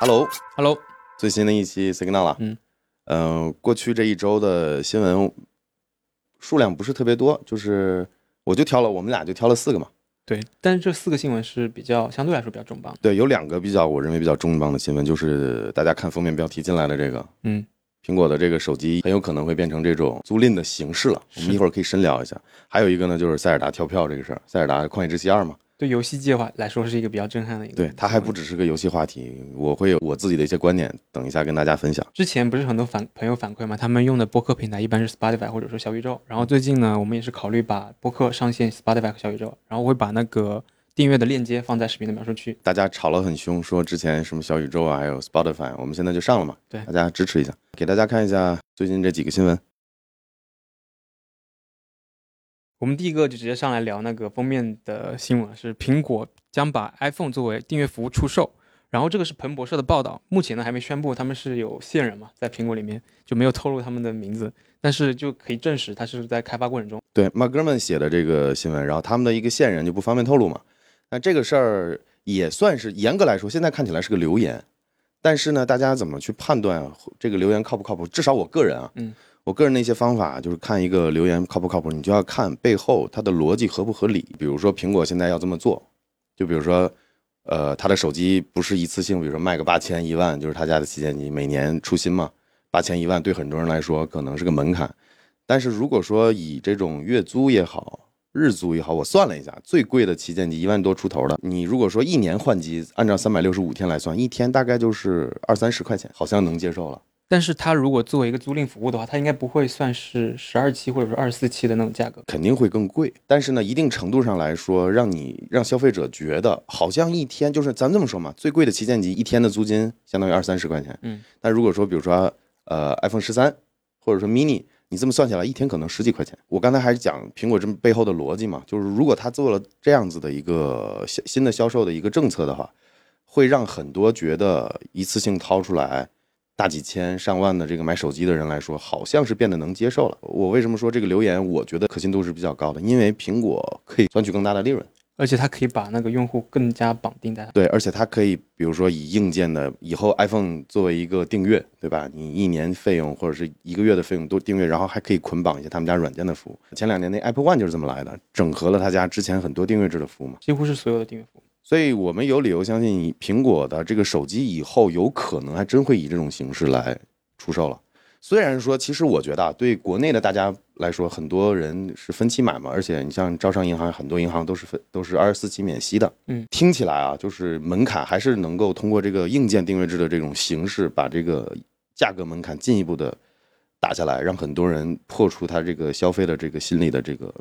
Hello，Hello，最新的一期 Signal 了。嗯，呃，过去这一周的新闻数量不是特别多，就是我就挑了，我们俩就挑了四个嘛。对，但是这四个新闻是比较相对来说比较重磅的。对，有两个比较我认为比较重磅的新闻，就是大家看封面标题进来的这个，嗯，苹果的这个手机很有可能会变成这种租赁的形式了。我们一会儿可以深聊一下。还有一个呢，就是塞尔达跳票这个事儿，塞尔达旷野之息二嘛。对游戏界话来说是一个比较震撼的一个。对，它还不。只是个游戏话题，我会有我自己的一些观点，等一下跟大家分享。之前不是很多反朋友反馈嘛，他们用的播客平台一般是 Spotify 或者说小宇宙。然后最近呢，我们也是考虑把播客上线 Spotify 和小宇宙，然后我会把那个订阅的链接放在视频的描述区。大家吵了很凶，说之前什么小宇宙啊，还有 Spotify，我们现在就上了嘛，对大家支持一下，给大家看一下最近这几个新闻。我们第一个就直接上来聊那个封面的新闻，是苹果将把 iPhone 作为订阅服务出售。然后这个是彭博社的报道，目前呢还没宣布他们是有线人嘛，在苹果里面就没有透露他们的名字，但是就可以证实他是在开发过程中。对 e m a n 写的这个新闻，然后他们的一个线人就不方便透露嘛。那这个事儿也算是严格来说，现在看起来是个流言，但是呢，大家怎么去判断啊这个留言靠不靠谱？至少我个人啊，嗯，我个人的一些方法就是看一个留言靠不靠谱，你就要看背后它的逻辑合不合理。比如说苹果现在要这么做，就比如说，呃，它的手机不是一次性，比如说卖个八千一万，就是他家的旗舰机，每年出新嘛，八千一万对很多人来说可能是个门槛。但是如果说以这种月租也好，日租也好，我算了一下，最贵的旗舰机一万多出头的，你如果说一年换机，按照三百六十五天来算，一天大概就是二三十块钱，好像能接受了。但是它如果作为一个租赁服务的话，它应该不会算是十二期或者是二十四期的那种价格。肯定会更贵，但是呢，一定程度上来说，让你让消费者觉得好像一天就是咱这么说嘛，最贵的旗舰机一天的租金相当于二三十块钱，嗯，但如果说比如说呃 iPhone 十三或者说 mini，你这么算下来一天可能十几块钱。我刚才还是讲苹果这背后的逻辑嘛，就是如果他做了这样子的一个新新的销售的一个政策的话，会让很多觉得一次性掏出来。大几千上万的这个买手机的人来说，好像是变得能接受了。我为什么说这个留言，我觉得可信度是比较高的？因为苹果可以赚取更大的利润，而且它可以把那个用户更加绑定在它。对，而且它可以，比如说以硬件的，以后 iPhone 作为一个订阅，对吧？你一年费用或者是一个月的费用都订阅，然后还可以捆绑一些他们家软件的服务。前两年那 Apple One 就是这么来的，整合了他家之前很多订阅制的服务嘛。几乎是所有的订阅服务。所以我们有理由相信，苹果的这个手机以后有可能还真会以这种形式来出售了。虽然说，其实我觉得啊，对国内的大家来说，很多人是分期买嘛，而且你像招商银行，很多银行都是分都是二十四期免息的。嗯，听起来啊，就是门槛还是能够通过这个硬件订阅制的这种形式，把这个价格门槛进一步的打下来，让很多人破除他这个消费的这个心理的这个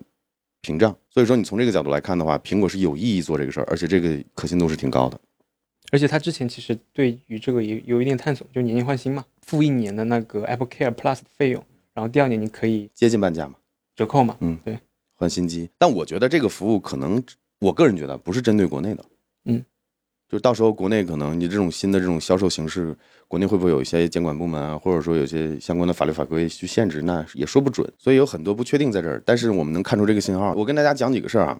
屏障。所以说，你从这个角度来看的话，苹果是有意义做这个事儿，而且这个可信度是挺高的。而且它之前其实对于这个也有一定探索，就年年换新嘛，付一年的那个 Apple Care Plus 的费用，然后第二年你可以接近半价嘛，折扣嘛。嗯，对，换新机。但我觉得这个服务可能，我个人觉得不是针对国内的。就到时候国内可能你这种新的这种销售形式，国内会不会有一些监管部门啊，或者说有些相关的法律法规去限制，那也说不准。所以有很多不确定在这儿。但是我们能看出这个信号。我跟大家讲几个事儿啊。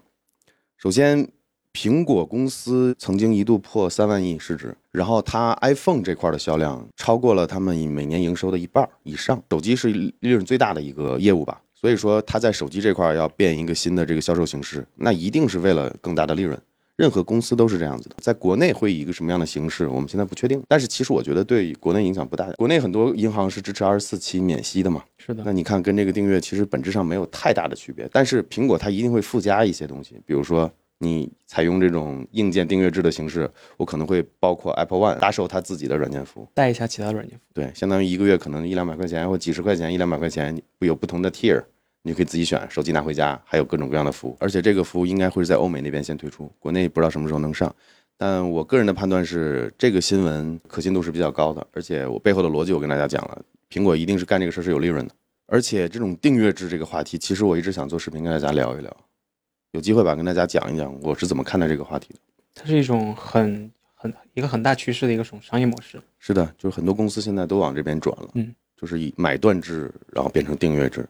首先，苹果公司曾经一度破三万亿市值，然后它 iPhone 这块的销量超过了他们每年营收的一半以上。手机是利润最大的一个业务吧，所以说它在手机这块要变一个新的这个销售形式，那一定是为了更大的利润。任何公司都是这样子的，在国内会以一个什么样的形式，我们现在不确定。但是其实我觉得对国内影响不大。国内很多银行是支持二十四期免息的嘛，是的那，你看跟这个订阅其实本质上没有太大的区别。但是苹果它一定会附加一些东西，比如说你采用这种硬件订阅制的形式，我可能会包括 Apple One 搭售它自己的软件服务，带一下其他的软件服务。对，相当于一个月可能一两百块钱或几十块钱一两百块钱，有不同的 tier。你可以自己选，手机拿回家，还有各种各样的服务，而且这个服务应该会是在欧美那边先推出，国内不知道什么时候能上。但我个人的判断是，这个新闻可信度是比较高的，而且我背后的逻辑我跟大家讲了，苹果一定是干这个事儿是有利润的。而且这种订阅制这个话题，其实我一直想做视频跟大家聊一聊，有机会吧跟大家讲一讲我是怎么看待这个话题的。它是一种很很一个很大趋势的一个种商业模式。是的，就是很多公司现在都往这边转了，嗯，就是以买断制，然后变成订阅制。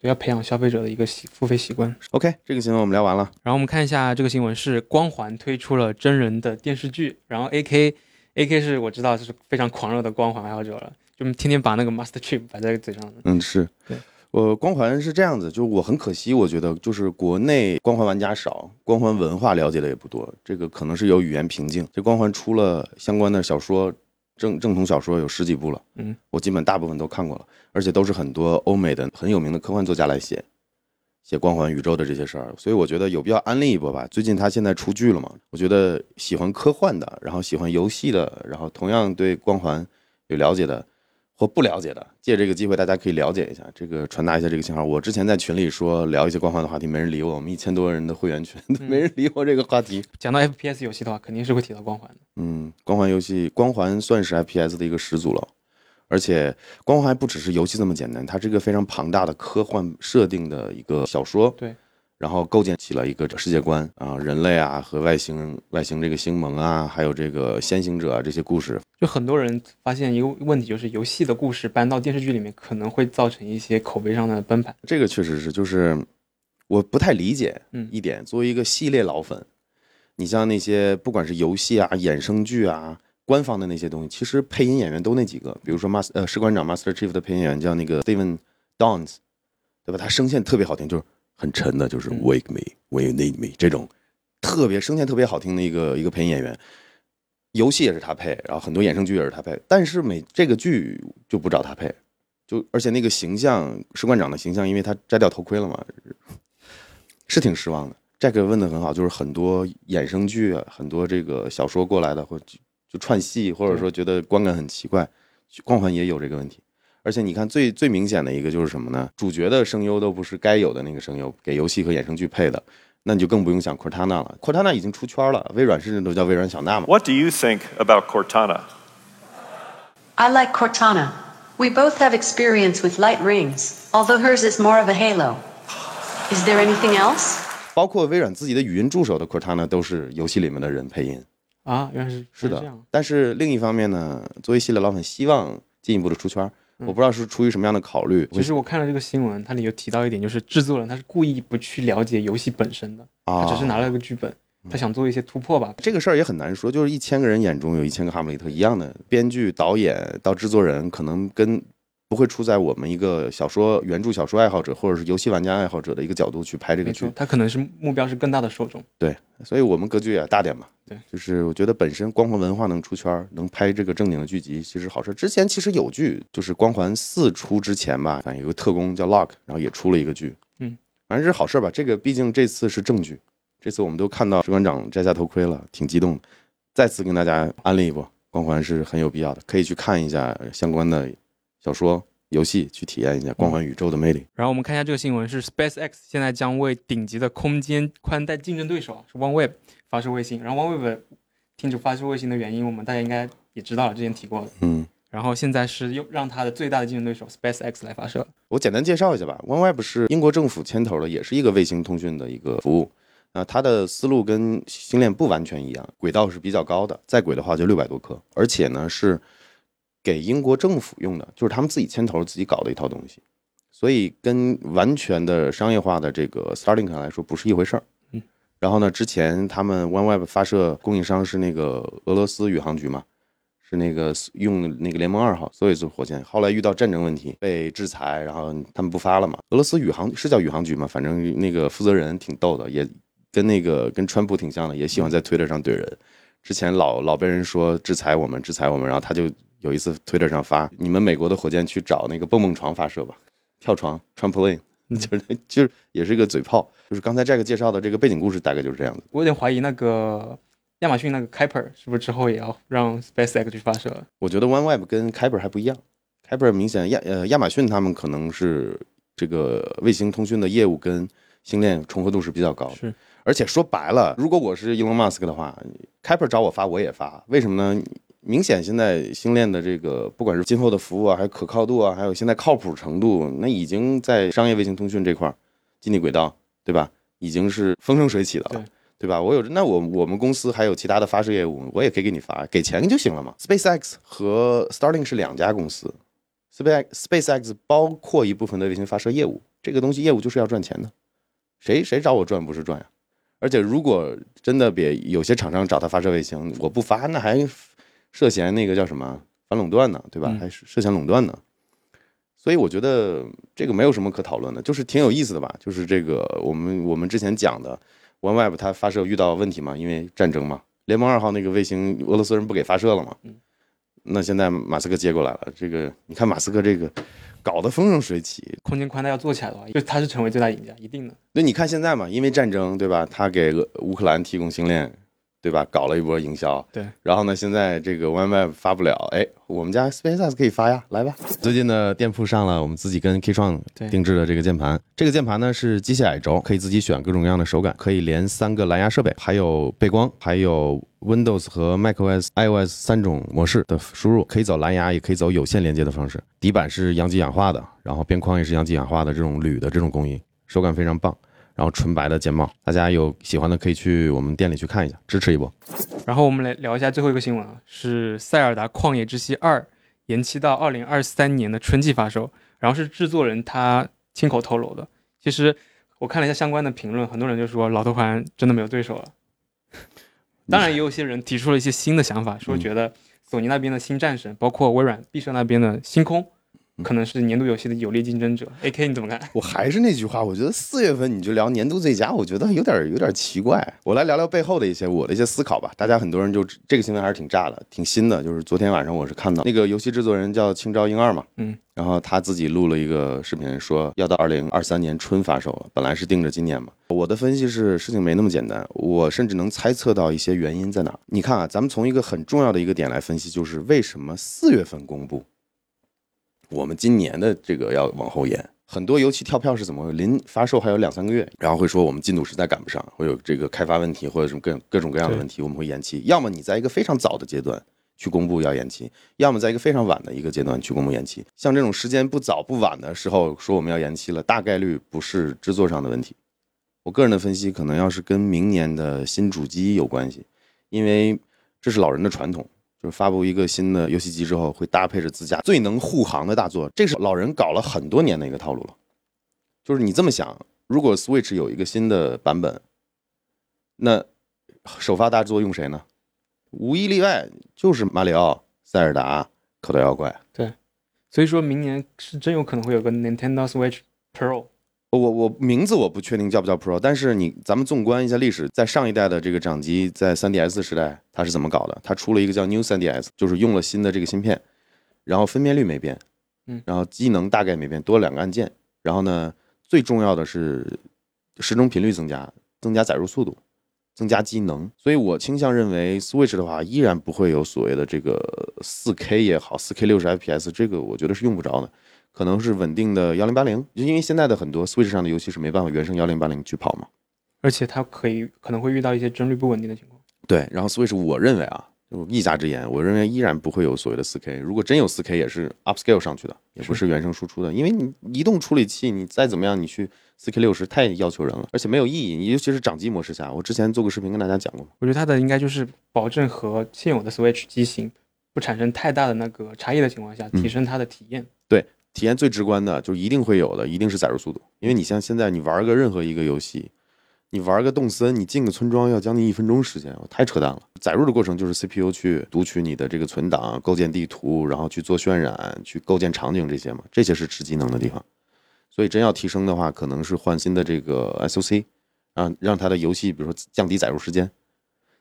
对，要培养消费者的一个习付费习惯。OK，这个新闻我们聊完了。然后我们看一下这个新闻是光环推出了真人的电视剧，然后 AK AK 是我知道是非常狂热的光环爱好者了，就天天把那个 Master Chief 摆在嘴上的。嗯，是对。我光环是这样子，就是我很可惜，我觉得就是国内光环玩家少，光环文化了解的也不多，这个可能是有语言瓶颈。这光环出了相关的小说，正正统小说有十几部了，嗯，我基本大部分都看过了，而且都是很多欧美的很有名的科幻作家来写。写光环宇宙的这些事儿，所以我觉得有必要安利一波吧。最近他现在出剧了嘛？我觉得喜欢科幻的，然后喜欢游戏的，然后同样对光环有了解的或不了解的，借这个机会大家可以了解一下，这个传达一下这个信号。我之前在群里说聊一些光环的话题，没人理我，我们一千多人的会员群，没人理我这个话题。讲到 FPS 游戏的话，肯定是会提到光环的。嗯，光环游戏，光环算是 FPS 的一个始祖了。而且光环还不只是游戏这么简单，它是一个非常庞大的科幻设定的一个小说。对，然后构建起了一个世界观啊，人类啊和外星外星这个星盟啊，还有这个先行者啊这些故事。就很多人发现一个问题，就是游戏的故事搬到电视剧里面，可能会造成一些口碑上的崩盘。这个确实是，就是我不太理解嗯一点。作为一个系列老粉，你像那些不管是游戏啊、衍生剧啊。官方的那些东西，其实配音演员都那几个，比如说 Master 呃士官长 Master Chief 的配音演员叫那个 Steven Downs，对吧？他声线特别好听，就是很沉的，就是 Wake me when you need me 这种特别声线特别好听的一个一个配音演员。游戏也是他配，然后很多衍生剧也是他配，但是每这个剧就不找他配，就而且那个形象士官长的形象，因为他摘掉头盔了嘛，是挺失望的。Jack 问的很好，就是很多衍生剧，很多这个小说过来的或。就串戏，或者说觉得观感很奇怪，光环也有这个问题。而且你看最最明显的一个就是什么呢？主角的声优都不是该有的那个声优，给游戏和衍生剧配的，那你就更不用想 Cortana 了。Cortana 已经出圈了，微软甚至都叫微软小娜嘛。 What do you think about Cortana? I like Cortana. We both have experience with light rings, although hers is more of a halo. Is there anything else? 包括微软自己的语音助手的 Cortana 都是游戏里面的人配音。啊，原来是是的这样。，但是另一方面呢，作为系列老粉，希望进一步的出圈，嗯 我不知道是出于什么样的考虑。其实我看了这个新闻，它里有提到一点，就是制作人他是故意不去了解游戏本身的，啊，他只是拿了个剧本，他想做一些突破吧。这个事儿也很难说，就是一千个人眼中有一千个哈姆雷特一样的，编剧、导演到制作人，可能跟不会出在我们一个小说原著小说爱好者或者是游戏玩家爱好者的一个角度去拍这个剧没错，，他可能是目标是更大的受众。对，所以我们格局也大点嘛。对，就是我觉得本身光环文化能出圈，能拍这个正经的剧集，其实好事。之前其实有剧，就是光环四出之前吧，反正有个特工叫 Lock，然后也出了一个剧，嗯，反正这是好事吧。这个毕竟这次是正剧，这次我们都看到士官长摘下头盔了，挺激动的。再次跟大家安利一波，光环是很有必要的，可以去看一下相关的小说、游戏，去体验一下光环宇宙的魅力。然后我们看一下这个新闻，是 SpaceX 现在将为顶级的空间宽带竞争对手啊，是 OneWeb 发射卫星。然后 OneWeb 停止发射卫星的原因，我们大家应该也知道了，之前提过的。嗯，然后现在是又让它的最大的竞争对手 SpaceX 来发射。我简单介绍一下吧。OneWeb 是英国政府牵头的，也是一个卫星通讯的一个服务。啊，它的思路跟星链不完全一样，轨道是比较高的，在轨的话就六百多颗，而且呢是给英国政府用的，就是他们自己牵头自己搞的一套东西，所以跟完全的商业化的这个 Starlink 来说不是一回事儿。嗯，然后呢，之前他们 OneWeb 发射供应商是那个俄罗斯宇航局嘛，是那个用那个联盟二号所以做火箭，后来遇到战争问题被制裁，然后他们不发了嘛。俄罗斯宇航是叫宇航局嘛，反正那个负责人挺逗的，也跟那个跟川普挺像的，也喜欢在推特上怼人。之前老老被人说制裁我们，制裁我们，然后他就有一次推特上发，你们美国的火箭去找那个蹦蹦床发射吧，跳床 trampoline，就是就是也是一个嘴炮，就是刚才这个介绍的这个背景故事大概就是这样子。我有点怀疑那个亚马逊那个 Kuiper 是不是之后也要让 SpaceX 去发射了？我觉得 OneWeb 跟 Kuiper 还不一样，Kuiper 明显亚呃亚马逊他们可能是这个卫星通讯的业务跟星链重合度是比较高的，是，而且说白了，如果我是 Elon Musk 的话，Kuiper 找我发我也发，为什么呢？明显现在星链的这个不管是今后的服务啊，还有可靠度啊，还有现在靠谱程度，那已经在商业卫星通讯这块儿，近地轨道，对吧？已经是风生水起的了。对对吧？我有那我我们公司还有其他的发射业务，我也可以给你发，给钱就行了嘛。SpaceX 和 Starlink 是两家公司，Space SpaceX 包括一部分的卫星发射业务，这个东西业务就是要赚钱的，谁谁找我赚不是赚呀？而且如果真的别有些厂商找他发射卫星，我不发，那还涉嫌那个叫什么反垄断呢，对吧？嗯还是涉嫌垄断呢？所以我觉得这个没有什么可讨论的，就是挺有意思的吧。就是这个我们我们之前讲的 OneWeb 它发射遇到问题嘛，因为战争嘛，联盟二号那个卫星俄罗斯人不给发射了嘛，那现在马斯克接过来了，这个你看马斯克这个搞得风生水起，空间宽带要做起来的话，就他是成为最大赢家，一定的。那你看现在嘛，因为战争，对吧？他给乌克兰提供星链，对吧？搞了一波营销。对。然后呢，现在这个 OneWeb 发不了，哎，我们家 SpaceX 可以发呀，来吧。最近呢，店铺上了我们自己跟 K 创定制的这个键盘。这个键盘呢是机械矮轴，可以自己选各种各样的手感，可以连三个蓝牙设备，还有背光，还有 Windows 和 macOS、iOS 三种模式的输入，可以走蓝牙，也可以走有线连接的方式。底板是阳极氧化的，然后边框也是阳极氧化的这种铝的这种工艺，手感非常棒。然后纯白的键帽，大家有喜欢的可以去我们店里去看一下，支持一波。然后我们来聊一下最后一个新闻啊，是《塞尔达旷野之息二》延期到二零二三年的春季发售，然后是制作人他亲口透露的。其实我看了一下相关的评论，很多人就说老头环真的没有对手了。当然，也有些人提出了一些新的想法，说觉得索尼那边的新战神，包括微软毕设那边的星空，可能是年度游戏的有力竞争者。A K 你怎么看？我还是那句话，我觉得四月份你就聊年度最佳，我觉得有点有点奇怪。我来聊聊背后的一些我的一些思考吧。大家很多人就这个新闻还是挺炸的，挺新的。就是昨天晚上我是看到那个游戏制作人叫青沼英二嘛，嗯，然后他自己录了一个视频，说要到二零二三年春发售了，本来是定着今年嘛。我的分析是事情没那么简单，我甚至能猜测到一些原因在哪儿。你看啊，咱们从一个很重要的一个点来分析，就是为什么四月份公布。我们今年的这个要往后延，很多游戏跳票是怎么临发售还有两三个月，然后会说我们进度实在赶不上，会有这个开发问题或者什么各各种各样的问题，我们会延期。要么你在一个非常早的阶段去公布要延期，要么在一个非常晚的一个阶段去公布延期。像这种时间不早不晚的时候说我们要延期了，大概率不是制作上的问题。我个人的分析可能要是跟明年的新主机有关系，因为这是老人的传统。就发布一个新的游戏机之后，会搭配着自家最能护航的大作，这是老人搞了很多年的一个套路了。就是你这么想，如果 Switch 有一个新的版本，那首发大作用谁呢？无一例外就是马里奥、塞尔达、口袋妖怪。对所以说明年是真有可能会有个 Nintendo Switch Pro。我我名字我不确定叫不叫 Pro，但是你咱们纵观一下历史，在上一代的这个掌机，在 3DS 时代它是怎么搞的？它出了一个叫 New 3DS，就是用了新的这个芯片，然后分辨率没变，嗯，然后机能大概没变，多了两个按键，然后呢，最重要的是时钟频率增加，增加载入速度，增加机能，所以我倾向认为 Switch 的话依然不会有所谓的这个 4K 也好，4K 60 FPS 这个我觉得是用不着的。可能是稳定的幺零八零，就因为现在的很多 Switch 上的游戏是没办法原生幺零八零去跑嘛。而且它可以可能会遇到一些帧率不稳定的情况。对，然后 Switch 我认为啊，就一家之言，我认为依然不会有所谓的四 K。如果真有四 K，也是 upscale 上去的，也不是原生输出的，因为你移动处理器你再怎么样，你去四 K 六十太要求人了，而且没有意义。你尤其是掌机模式下，我之前做过视频跟大家讲过，我觉得它的应该就是保证和现有的 Switch 机型不产生太大的那个差异的情况下，嗯提升它的体验。体验最直观的就一定会有的，一定是载入速度。因为你像现在你玩个任何一个游戏，你玩个动森，你进个村庄要将近一分钟时间，太扯淡了。载入的过程就是 CPU 去读取你的这个存档，构建地图，然后去做渲染，去构建场景这些嘛，这些是吃机能的地方。所以真要提升的话，可能是换新的这个 SOC，让让它的游戏比如说降低载入时间。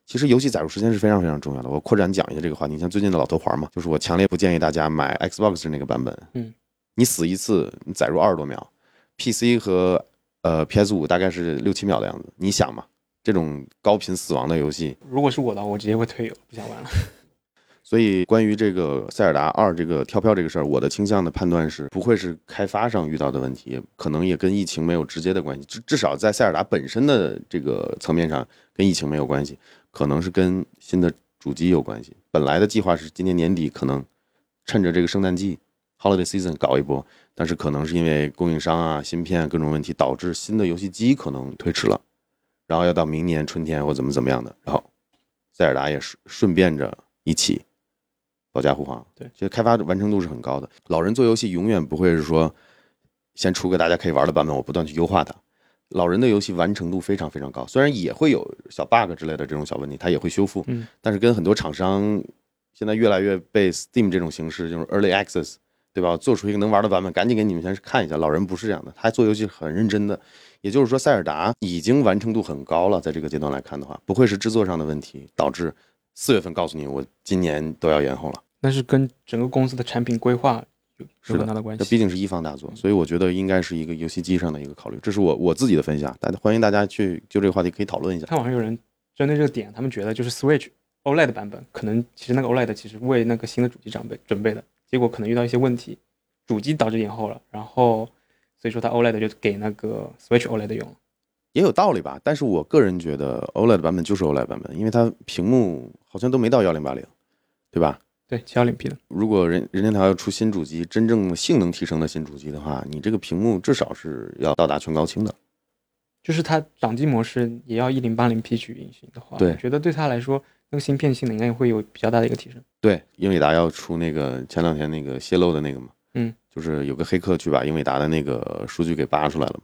其实游戏载入时间是非常非常重要的。我扩展讲一下这个话题，像最近的老头环嘛，就是我强烈不建议大家买 Xbox 那个版本。嗯，你死一次，你载入二十多秒，PC 和呃 PS 五大概是六七秒的样子。你想嘛，这种高频死亡的游戏，如果是我的话，我直接会退游，不想玩了。所以关于这个塞尔达二这个跳票这个事儿，我的倾向的判断是不会是开发上遇到的问题，可能也跟疫情没有直接的关系。至至少在塞尔达本身的这个层面上，跟疫情没有关系，可能是跟新的主机有关系。本来的计划是今年年底可能趁着这个圣诞季 （Holiday Season） 搞一波，但是可能是因为供应商啊、芯片各种问题，导致新的游戏机可能推迟了，然后要到明年春天或怎么怎么样的，然后塞尔达也顺顺便着一起保驾护航。对其实开发完成度是很高的。老人做游戏永远不会是说先出个大家可以玩的版本，我不断去优化它。老人的游戏完成度非常非常高，虽然也会有小 bug 之类的这种小问题，它也会修复，嗯，但是跟很多厂商现在越来越被 Steam 这种形式，就是 Early Access，对吧？做出一个能玩的版本，赶紧给你们先看一下。老人不是这样的，他做游戏很认真的。也就是说，塞尔达已经完成度很高了，在这个阶段来看的话，不会是制作上的问题导致四月份告诉你我今年都要延后了。那是跟整个公司的产品规划有是有很大的关系。这毕竟是一方大作，所以我觉得应该是一个游戏机上的一个考虑。这是我我自己的分享，大家欢迎大家去就这个话题可以讨论一下。看网上有人针对这个点，他们觉得就是 Switch OLED 版本，可能其实那个 OLED 其实为那个新的主机长备准备的，结果可能遇到一些问题，主机导致延后了，然后所以说它 OLED 就给那个 Switch OLED 用了。也有道理吧，但是我个人觉得 OLED 版本就是 OLED 版本，因为它屏幕好像都没到幺零八零，对吧？对，七幺零 P 的，如果任任天堂要出新主机，真正性能提升的新主机的话，你这个屏幕至少是要到达全高清的。就是它掌机模式也要一零八零 P 去运行的话，对我觉得对它来说，那个芯片性能应该会有比较大的一个提升。对，英伟达要出那个前两天那个泄露的那个嘛，嗯，就是有个黑客去把英伟达的那个数据给扒出来了嘛，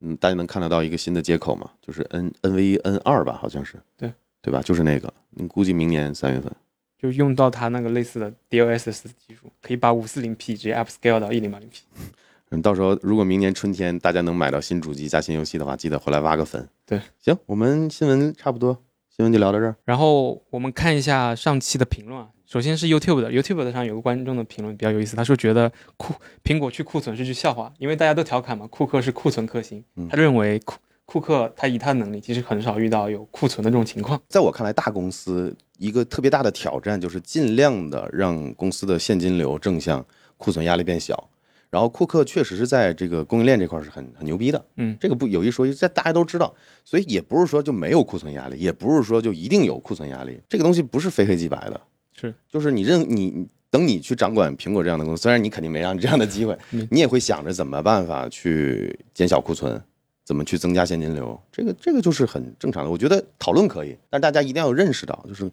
嗯，大家能看得到一个新的接口嘛，就是 N NV N 二吧，好像是，对，对吧？就是那个，你估计明年三月份，就用到它那个类似的 DLSS 技术，可以把五四零 P 直接 upscale 到一零八零 P。嗯，到时候如果明年春天大家能买到新主机加新游戏的话，记得回来挖个粉。对，行，我们新闻差不多，新闻就聊到这儿。然后我们看一下上期的评论啊，首先是 YouTube 的，YouTube 的上有个观众的评论比较有意思，他说觉得库苹果去库存是句笑话，因为大家都调侃嘛，库克是库存克星，嗯他认为库库克他以他的能力，其实很少遇到有库存的这种情况。在我看来，大公司一个特别大的挑战就是尽量的让公司的现金流正向，库存压力变小。然后库克确实是在这个供应链这块是很很牛逼的，嗯这个不有一说一，这大家都知道，所以也不是说就没有库存压力，也不是说就一定有库存压力，这个东西不是非黑即白的，是就是你认你等你去掌管苹果这样的公司，虽然你肯定没让你这样的机会 嗯，你也会想着怎么办法去减小库存，怎么去增加现金流，这个这个就是很正常的。我觉得讨论可以，但大家一定要认识到，就是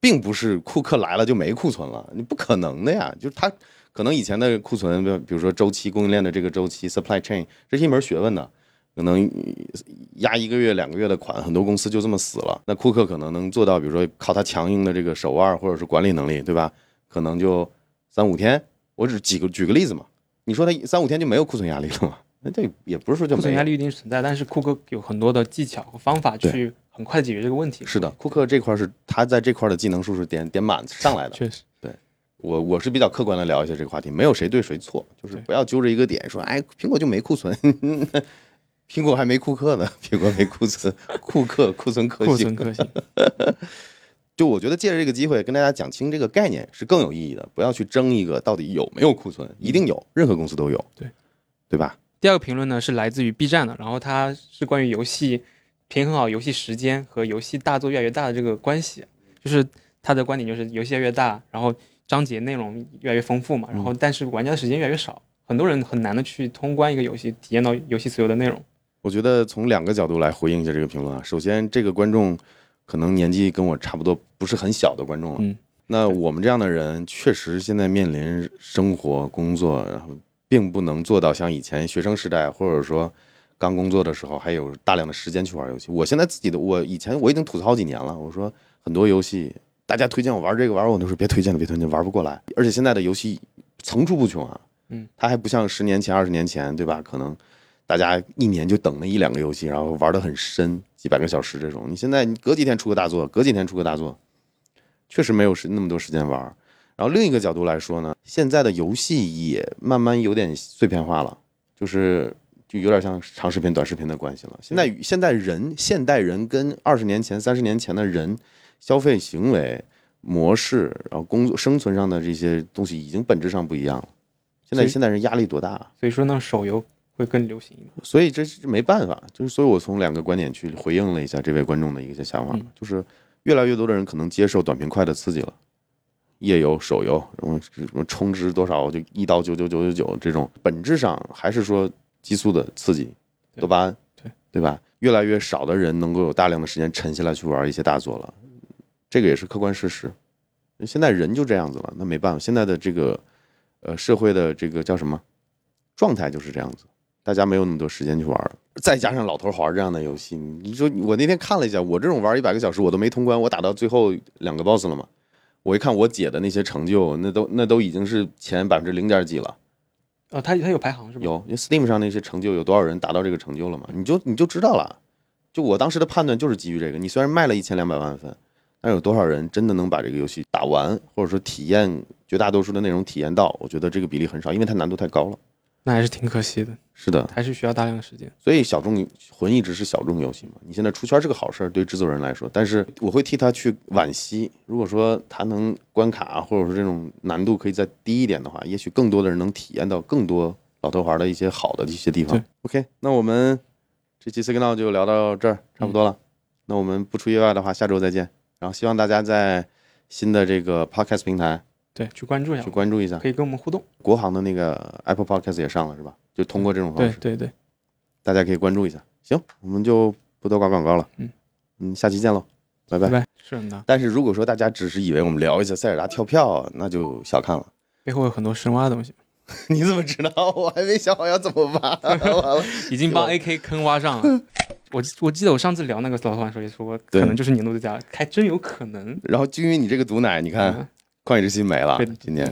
并不是库克来了就没库存了，你不可能的呀。就是他可能以前的库存，比比如说周期供应链的这个周期 supply chain，这是一门学问的。可能压一个月、两个月的款，很多公司就这么死了。那库克可能能做到，比如说靠他强硬的这个手腕或者是管理能力，对吧？可能就三五天。我只举个举个例子嘛，你说他三五天就没有库存压力了吗？那这也不是说就没有库存压力一定存在，但是库克有很多的技巧和方法去很快解决这个问题。是的，库克这块是他在这块的技能数是点点满上来的。确实，我我是比较客观的聊一下这个话题，没有谁对谁错，就是不要揪着一个点说，哎，苹果就没库存，苹果还没库克呢，苹果没库存，库克库存可行库存。克星。就我觉得借着这个机会跟大家讲清这个概念是更有意义的，不要去争一个到底有没有库存，一定有，任何公司都有，对对吧？第二个评论呢是来自于 B 站的，然后它是关于游戏平衡好游戏时间和游戏大作越来越大的这个关系，就是他的观点就是游戏越来越大，然后章节内容越来越丰富嘛，然后但是玩家的时间越来越少，很多人很难的去通关一个游戏，体验到游戏所有的内容。我觉得从两个角度来回应一下这个评论啊。首先，这个观众可能年纪跟我差不多，不是很小的观众了。嗯，那我们这样的人，确实现在面临生活、工作，然后并不能做到像以前学生时代，或者说刚工作的时候，还有大量的时间去玩游戏。我现在自己的，我以前我已经吐槽好几年了，我说很多游戏大家推荐我玩这个玩，我都说别推荐了，别推荐，玩不过来。而且现在的游戏层出不穷啊，嗯，它还不像十年前、二十年前，对吧？可能大家一年就等那一两个游戏，然后玩的很深，几百个小时这种。你现在你隔几天出个大作，隔几天出个大作，确实没有时那么多时间玩。然后另一个角度来说呢，现在的游戏也慢慢有点碎片化了，就是就有点像长视频、短视频的关系了。现在现在人现代人跟二十年前、三十年前的人消费行为模式，然后工作生存上的这些东西已经本质上不一样了。现在现在人压力多大啊？所以说呢，手游会更流行一点。所以这是没办法，就是所以我从两个观点去回应了一下这位观众的一些想法，嗯就是越来越多的人可能接受短平快的刺激了，页游、手游，什么什么充值多少就一刀九九九九九这种，本质上还是说激素的刺激，多巴胺，对对吧？越来越少的人能够有大量的时间沉下来去玩一些大作了，这个也是客观事实。现在人就这样子了，那没办法，现在的这个呃社会的这个叫什么状态就是这样子。大家没有那么多时间去玩儿，再加上老头环这样的游戏，你说我那天看了一下，我这种玩一百个小时我都没通关，我打到最后两个 BOSS 了嘛，我一看我姐的那些成就，那都那都已经是前百分之零点几了。哦，他他有排行是吧？有，因为 Steam 上那些成就有多少人达到这个成就了嘛？你就你就知道了。就我当时的判断就是基于这个，你虽然卖了一千两百万份，但有多少人真的能把这个游戏打完，或者说体验绝大多数的内容体验到？我觉得这个比例很少，因为它难度太高了。那还是挺可惜的，是的，还是需要大量的时间。所以小众魂一直是小众游戏嘛。你现在出圈是个好事儿，对制作人来说，但是我会替他去惋惜。如果说他能关卡或者说这种难度可以再低一点的话，也许更多的人能体验到更多老头环的一些好的一些地方对。OK，那我们这期 Signal 就聊到这儿，差不多了。那我们不出意外的话，下周再见。然后希望大家在新的这个 Podcast 平台对，去关注一下去，关注一下可。以跟我们互动。国行的那个 Apple Podcast 也上了是吧？就通过这种方式。对对对，大家可以关注一下。行，我们就不多挂广告了。嗯嗯，下期见喽，拜拜。拜拜。是的，但是如果说大家只是以为我们聊一下塞尔达跳票，那就小看了。背后有很多深挖的东西，你怎么知道？我还没想好要怎么挖。完了，已经帮 AK 坑挖上了。我我记得我上次聊那个老头环的时候也说过，可能就是年度最佳，还真有可能。然后就因为你这个毒奶，你看嗯旷野之心没了，今年